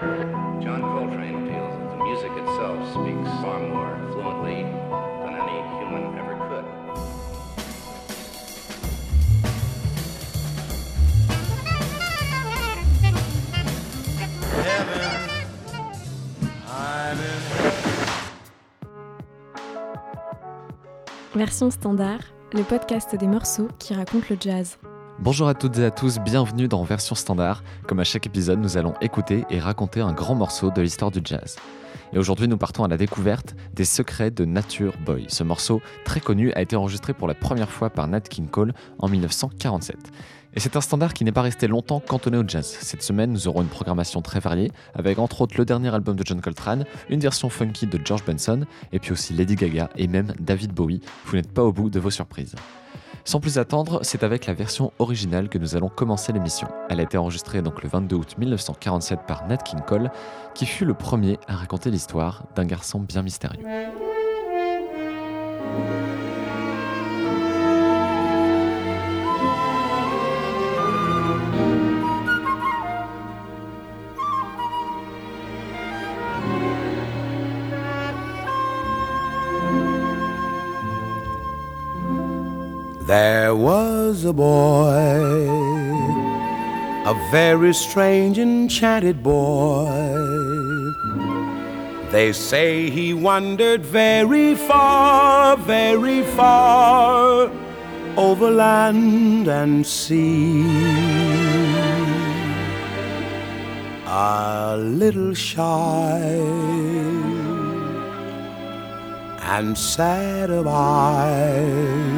John Coltrane feels that the music itself speaks far more fluently than any human ever could. Version standard, le podcast des morceaux qui racontent le jazz. Bonjour à toutes et à tous, bienvenue dans Version Standard. Comme à chaque épisode, nous allons écouter et raconter un grand morceau de l'histoire du jazz. Et aujourd'hui, nous partons à la découverte des secrets de Nature Boy. Ce morceau, très connu, a été enregistré pour la première fois par Nat King Cole en 1947. Et c'est un standard qui n'est pas resté longtemps cantonné au jazz. Cette semaine, nous aurons une programmation très variée, avec entre autres le dernier album de John Coltrane, une version funky de George Benson, et puis aussi Lady Gaga et même David Bowie. Vous n'êtes pas au bout de vos surprises. Sans plus attendre, c'est avec la version originale que nous allons commencer l'émission. Elle a été enregistrée donc le 22 août 1947 par Nat King Cole, qui fut le premier à raconter l'histoire d'un garçon bien mystérieux. There was a boy, a very strange, enchanted boy. They say he wandered very far, very far over land and sea. A little shy and sad of eye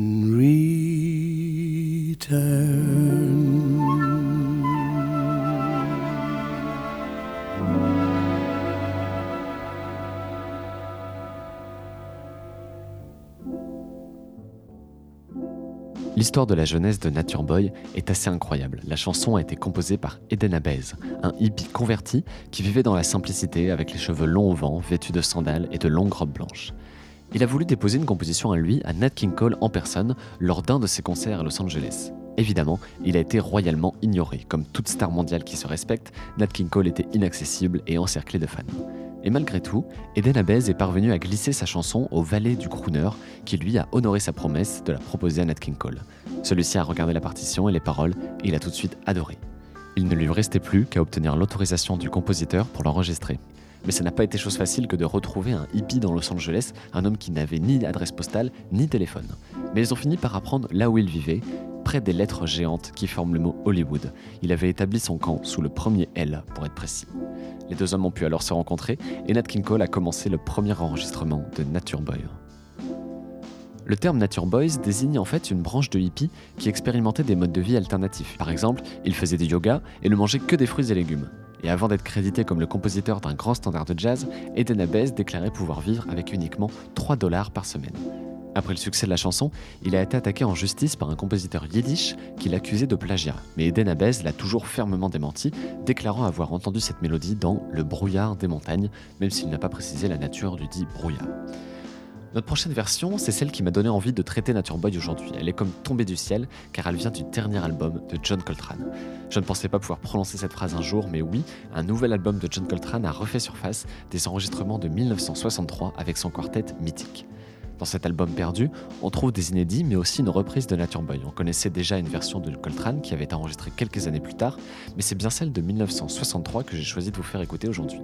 L'histoire de la jeunesse de Nature Boy est assez incroyable. La chanson a été composée par Eden Abez, un hippie converti qui vivait dans la simplicité avec les cheveux longs au vent, vêtu de sandales et de longues robes blanches. Il a voulu déposer une composition à lui, à Nat King Cole en personne, lors d'un de ses concerts à Los Angeles. Évidemment, il a été royalement ignoré. Comme toute star mondiale qui se respecte, Nat King Cole était inaccessible et encerclé de fans. Et malgré tout, Eden Abez est parvenu à glisser sa chanson au valet du crooner, qui lui a honoré sa promesse de la proposer à Nat King Cole. Celui-ci a regardé la partition et les paroles, et il a tout de suite adoré. Il ne lui restait plus qu'à obtenir l'autorisation du compositeur pour l'enregistrer. Mais ça n'a pas été chose facile que de retrouver un hippie dans Los Angeles, un homme qui n'avait ni adresse postale ni téléphone. Mais ils ont fini par apprendre là où il vivait, près des lettres géantes qui forment le mot Hollywood. Il avait établi son camp sous le premier L, pour être précis. Les deux hommes ont pu alors se rencontrer et Nat King Cole a commencé le premier enregistrement de Nature Boy. Le terme Nature Boys désigne en fait une branche de hippies qui expérimentait des modes de vie alternatifs. Par exemple, ils faisaient du yoga et ne mangeaient que des fruits et légumes. Et avant d'être crédité comme le compositeur d'un grand standard de jazz, Eden Abez déclarait pouvoir vivre avec uniquement 3 dollars par semaine. Après le succès de la chanson, il a été attaqué en justice par un compositeur yiddish qui l'accusait de plagiat. Mais Eden Abez l'a toujours fermement démenti, déclarant avoir entendu cette mélodie dans Le brouillard des montagnes, même s'il n'a pas précisé la nature du dit brouillard. Notre prochaine version, c'est celle qui m'a donné envie de traiter Nature Boy aujourd'hui. Elle est comme tombée du ciel, car elle vient du dernier album de John Coltrane. Je ne pensais pas pouvoir prononcer cette phrase un jour, mais oui, un nouvel album de John Coltrane a refait surface des enregistrements de 1963 avec son quartet mythique. Dans cet album perdu, on trouve des inédits, mais aussi une reprise de Nature Boy. On connaissait déjà une version de Coltrane qui avait été enregistrée quelques années plus tard, mais c'est bien celle de 1963 que j'ai choisi de vous faire écouter aujourd'hui.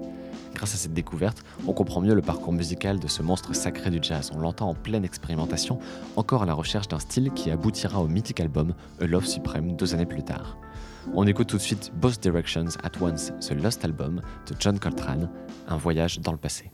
Grâce à cette découverte, on comprend mieux le parcours musical de ce monstre sacré du jazz. On l'entend en pleine expérimentation, encore à la recherche d'un style qui aboutira au mythique album A Love Supreme deux années plus tard. On écoute tout de suite Both Directions at Once, ce Lost Album de John Coltrane, un voyage dans le passé.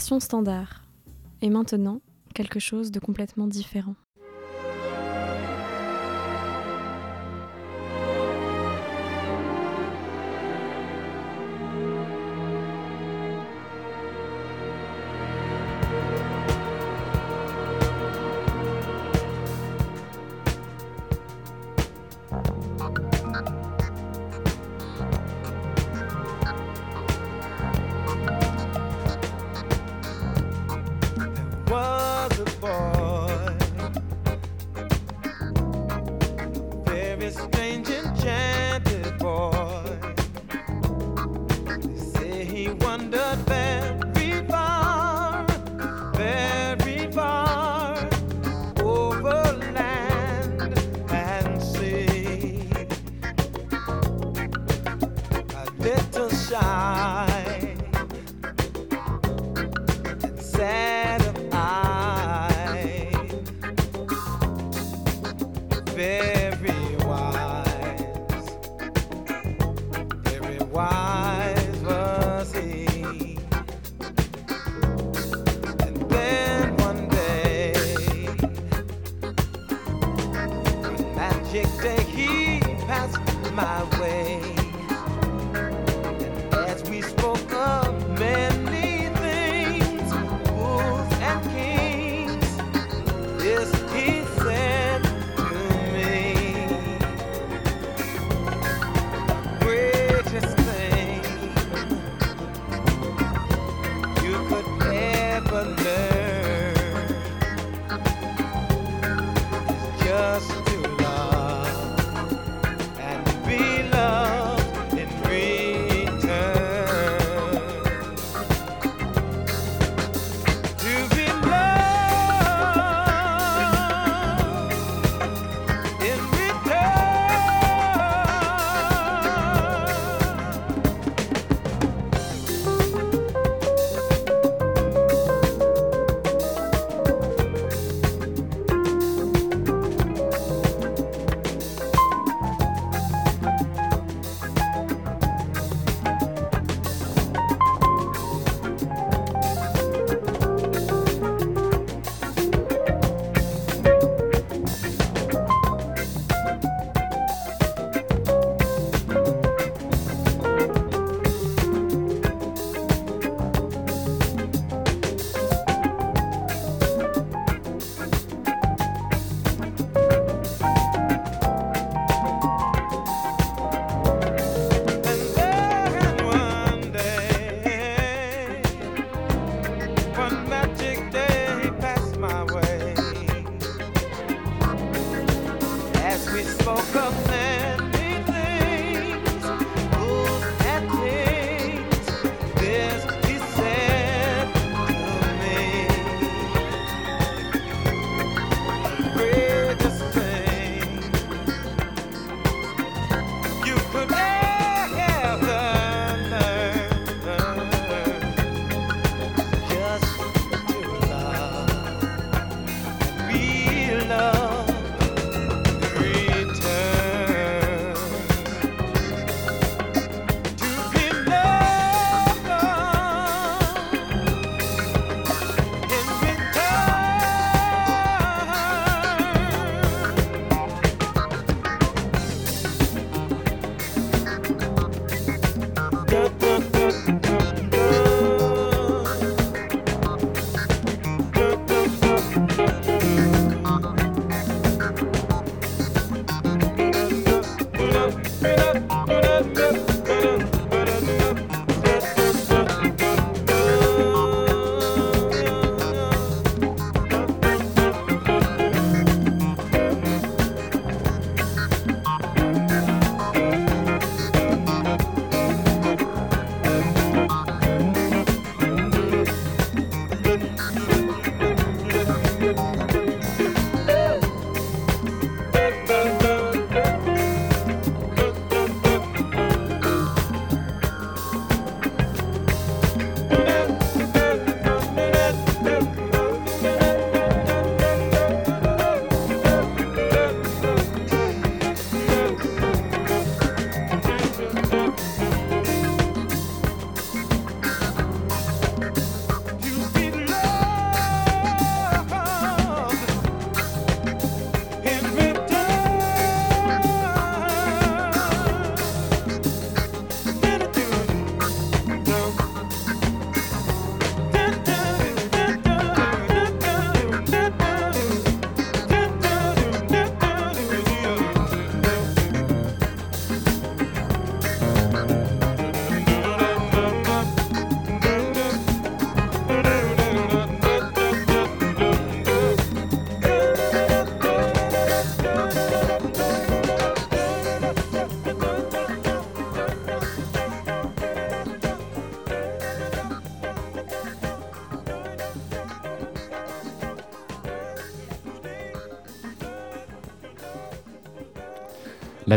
Standard. Et maintenant, quelque chose de complètement différent. wise was he? And then one day, magic day, he passed my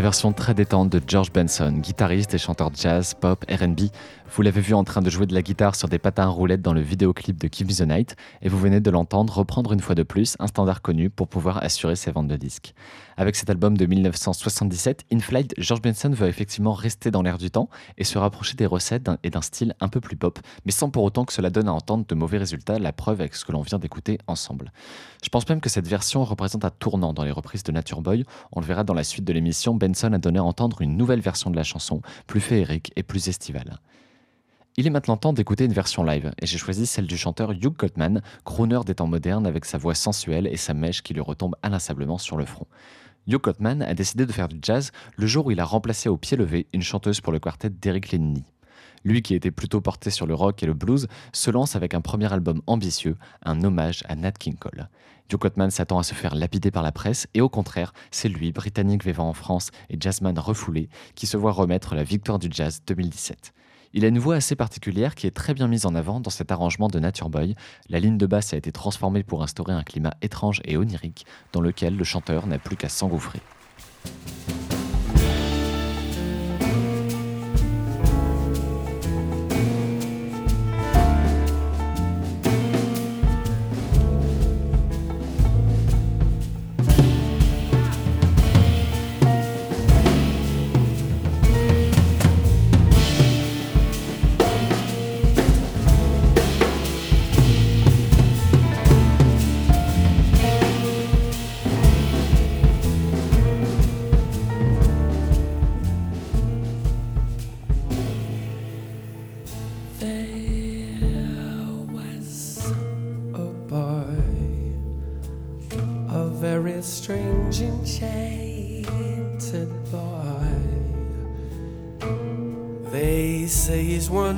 Version très détente de George Benson, guitariste et chanteur jazz, pop, RB. Vous l'avez vu en train de jouer de la guitare sur des patins à roulettes dans le vidéoclip de Me the Night, et vous venez de l'entendre reprendre une fois de plus un standard connu pour pouvoir assurer ses ventes de disques. Avec cet album de 1977, In Flight, George Benson veut effectivement rester dans l'air du temps et se rapprocher des recettes et d'un style un peu plus pop, mais sans pour autant que cela donne à entendre de mauvais résultats, la preuve avec ce que l'on vient d'écouter ensemble. Je pense même que cette version représente un tournant dans les reprises de Nature Boy, on le verra dans la suite de l'émission, Benson a donné à entendre une nouvelle version de la chanson, plus féerique et plus estivale. Il est maintenant temps d'écouter une version live, et j'ai choisi celle du chanteur Hugh Gottman, crooner des temps modernes avec sa voix sensuelle et sa mèche qui lui retombe inlassablement sur le front. Hugh Gottman a décidé de faire du jazz le jour où il a remplacé au pied levé une chanteuse pour le quartet d'Eric Lenny. Lui qui était plutôt porté sur le rock et le blues, se lance avec un premier album ambitieux, un hommage à Nat King Cole. Joe Cotman s'attend à se faire lapider par la presse et au contraire, c'est lui, britannique vivant en France et jazzman refoulé, qui se voit remettre la victoire du jazz 2017. Il a une voix assez particulière qui est très bien mise en avant dans cet arrangement de Nature Boy. La ligne de basse a été transformée pour instaurer un climat étrange et onirique dans lequel le chanteur n'a plus qu'à s'engouffrer.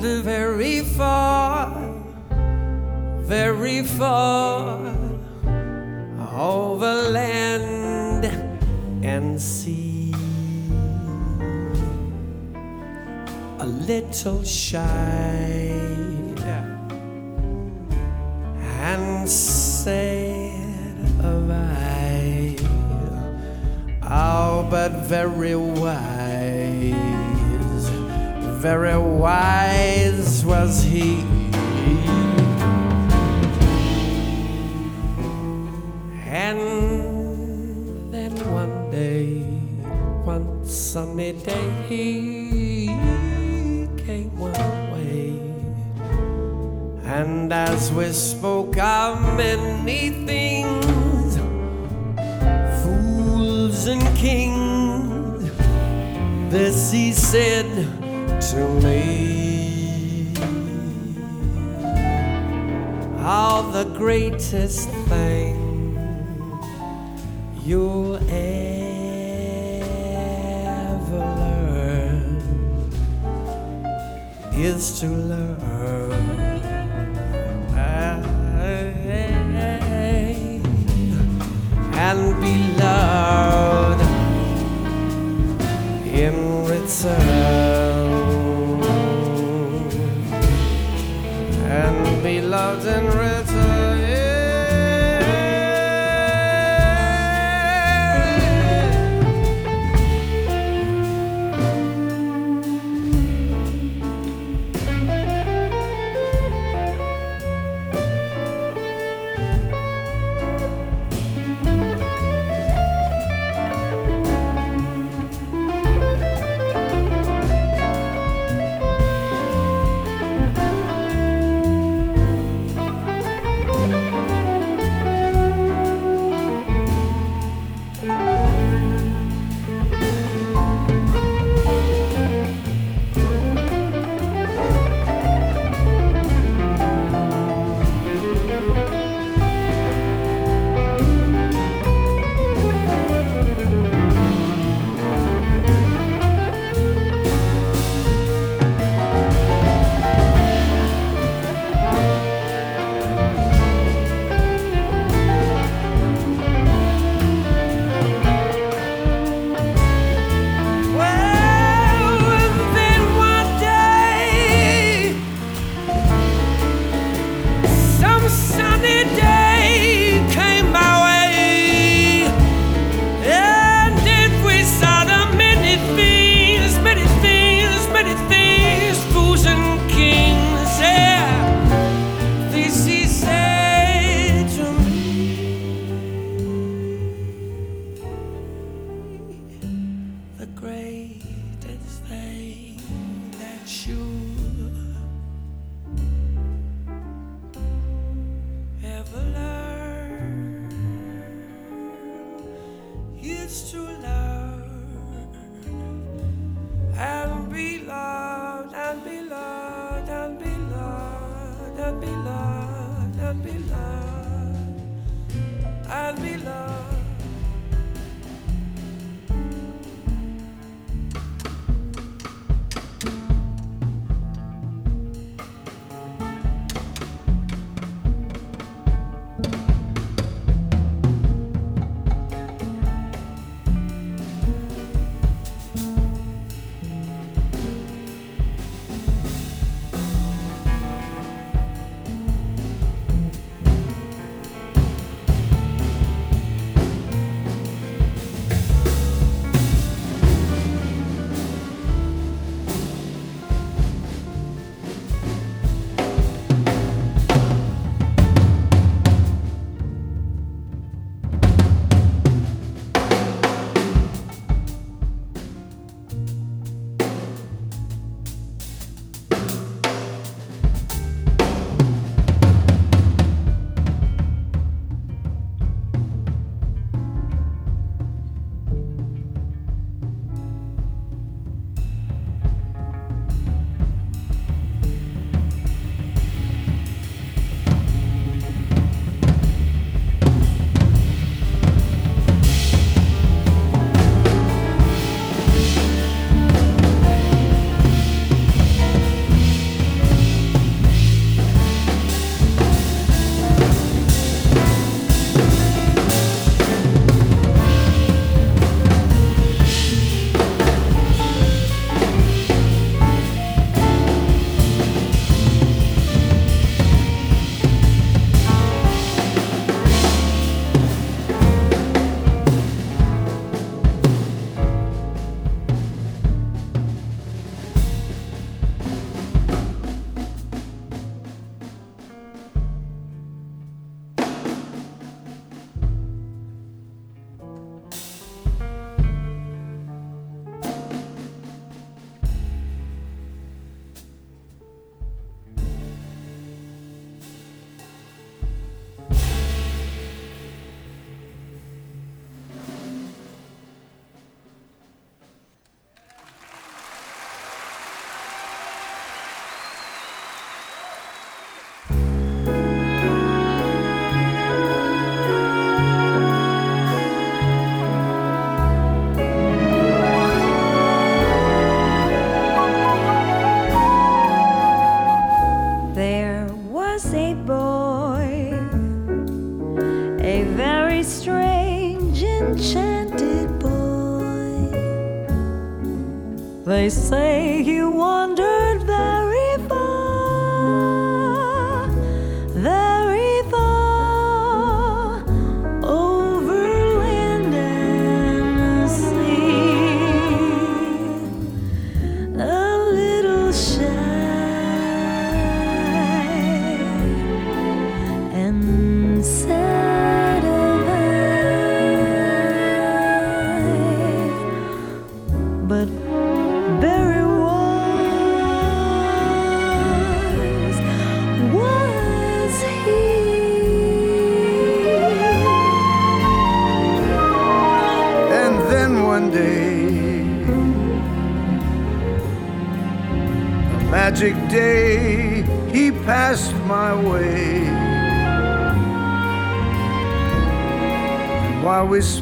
travel very far, very far over land and sea. A little shy and sad of eye, oh, but very very wise was he. And then one day, one sunny day, he came one way. And as we spoke of many things, fools and kings, this he said to me. How the greatest thing you'll ever learn is to learn and be loved in return and written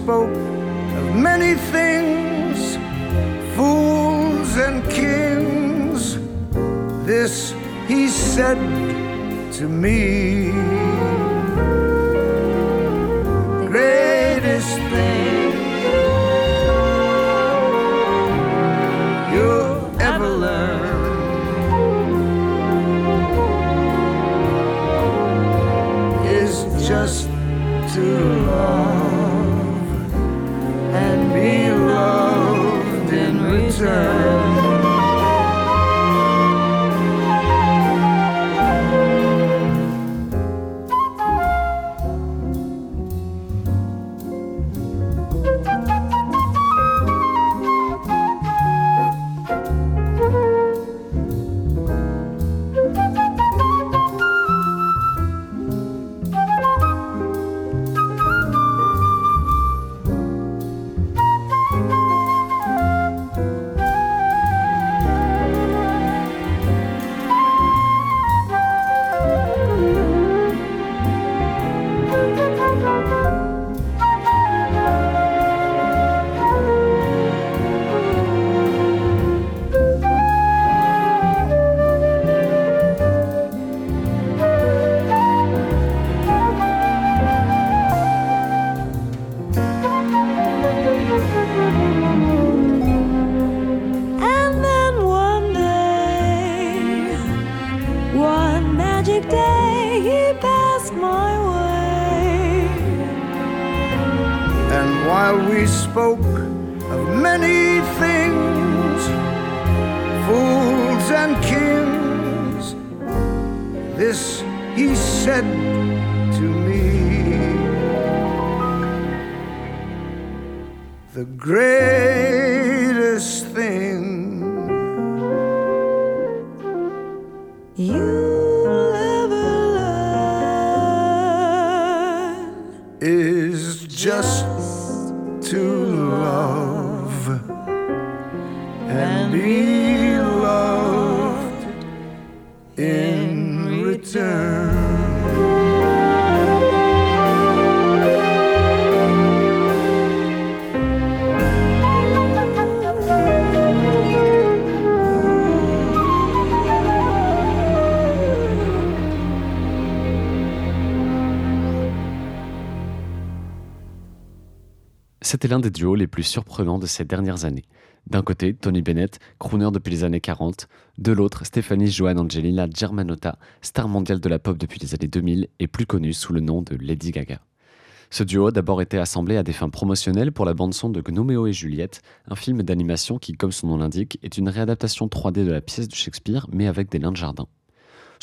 spoke of many things, fools and kings. This he said to me. return. Spoke of many things, fools and kings, this he said to me. The greatest thing C'était l'un des duos les plus surprenants de ces dernières années. D'un côté, Tony Bennett, crooner depuis les années 40, de l'autre, Stéphanie Joan Angelina Germanotta, star mondiale de la pop depuis les années 2000 et plus connue sous le nom de Lady Gaga. Ce duo a d'abord été assemblé à des fins promotionnelles pour la bande-son de Gnoméo et Juliette, un film d'animation qui, comme son nom l'indique, est une réadaptation 3D de la pièce de Shakespeare, mais avec des nains de jardin.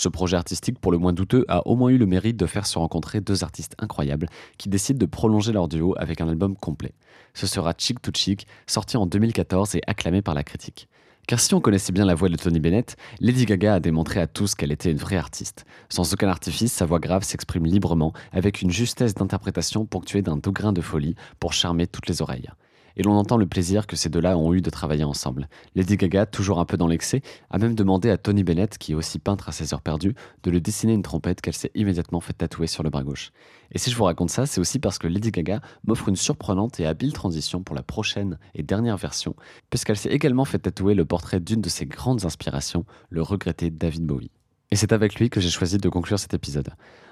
Ce projet artistique, pour le moins douteux, a au moins eu le mérite de faire se rencontrer deux artistes incroyables qui décident de prolonger leur duo avec un album complet. Ce sera Chick to Chick, sorti en 2014 et acclamé par la critique. Car si on connaissait bien la voix de Tony Bennett, Lady Gaga a démontré à tous qu'elle était une vraie artiste. Sans aucun artifice, sa voix grave s'exprime librement, avec une justesse d'interprétation ponctuée d'un doux grain de folie pour charmer toutes les oreilles. Et l'on entend le plaisir que ces deux-là ont eu de travailler ensemble. Lady Gaga, toujours un peu dans l'excès, a même demandé à Tony Bennett, qui est aussi peintre à ses heures perdues, de lui dessiner une trompette qu'elle s'est immédiatement fait tatouer sur le bras gauche. Et si je vous raconte ça, c'est aussi parce que Lady Gaga m'offre une surprenante et habile transition pour la prochaine et dernière version, puisqu'elle s'est également fait tatouer le portrait d'une de ses grandes inspirations, le regretté David Bowie. Et c'est avec lui que j'ai choisi de conclure cet épisode.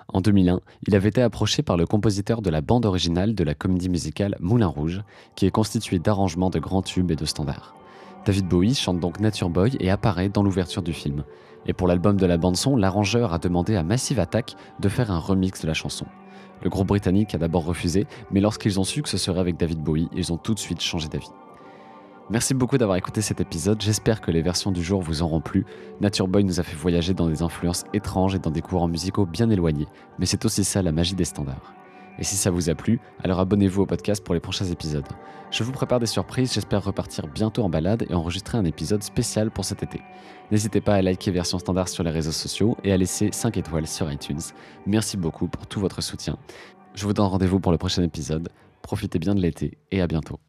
En 2001, il avait été approché par le compositeur de la bande originale de la comédie musicale Moulin Rouge, qui est constituée d'arrangements de grands tubes et de standards. David Bowie chante donc Nature Boy et apparaît dans l'ouverture du film. Et pour l'album de la bande-son, l'arrangeur a demandé à Massive Attack de faire un remix de la chanson. Le groupe britannique a d'abord refusé, mais lorsqu'ils ont su que ce serait avec David Bowie, ils ont tout de suite changé d'avis. Merci beaucoup d'avoir écouté cet épisode, j'espère que les versions du jour vous auront plu. Nature Boy nous a fait voyager dans des influences étranges et dans des courants musicaux bien éloignés, mais c'est aussi ça la magie des standards. Et si ça vous a plu, alors abonnez-vous au podcast pour les prochains épisodes. Je vous prépare des surprises, j'espère repartir bientôt en balade et enregistrer un épisode spécial pour cet été. N'hésitez pas à liker version standard sur les réseaux sociaux et à laisser 5 étoiles sur iTunes. Merci beaucoup pour tout votre soutien. Je vous donne rendez-vous pour le prochain épisode. Profitez bien de l'été et à bientôt.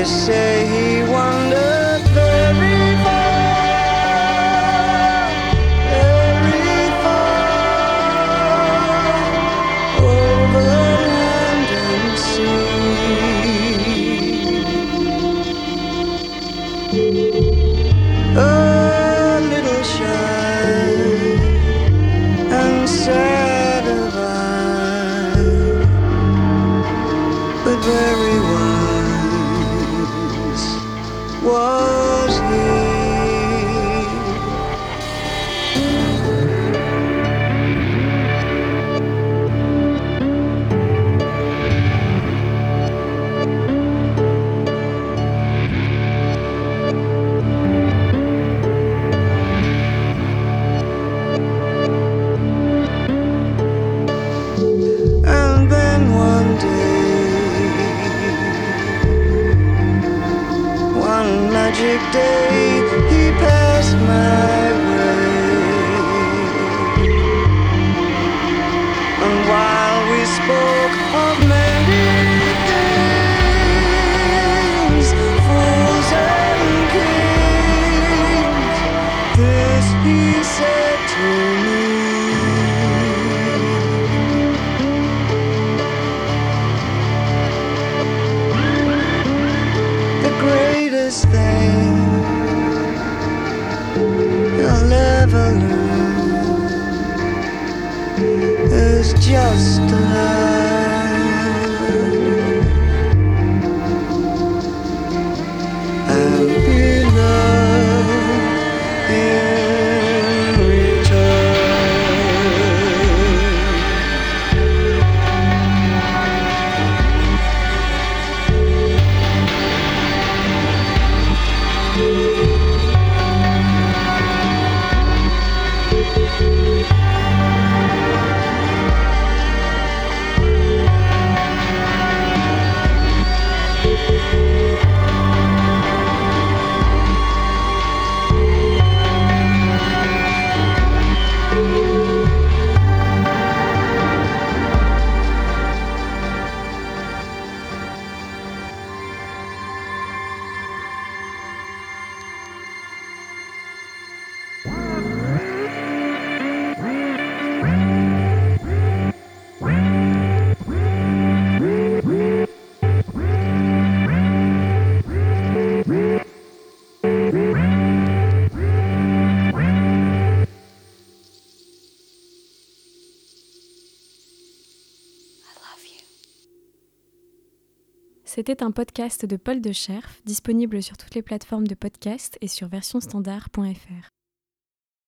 They say magic day he passed my way. And while we spoke of just love. C'était un podcast de Paul de Scherf, disponible sur toutes les plateformes de podcast et sur versionstandard.fr.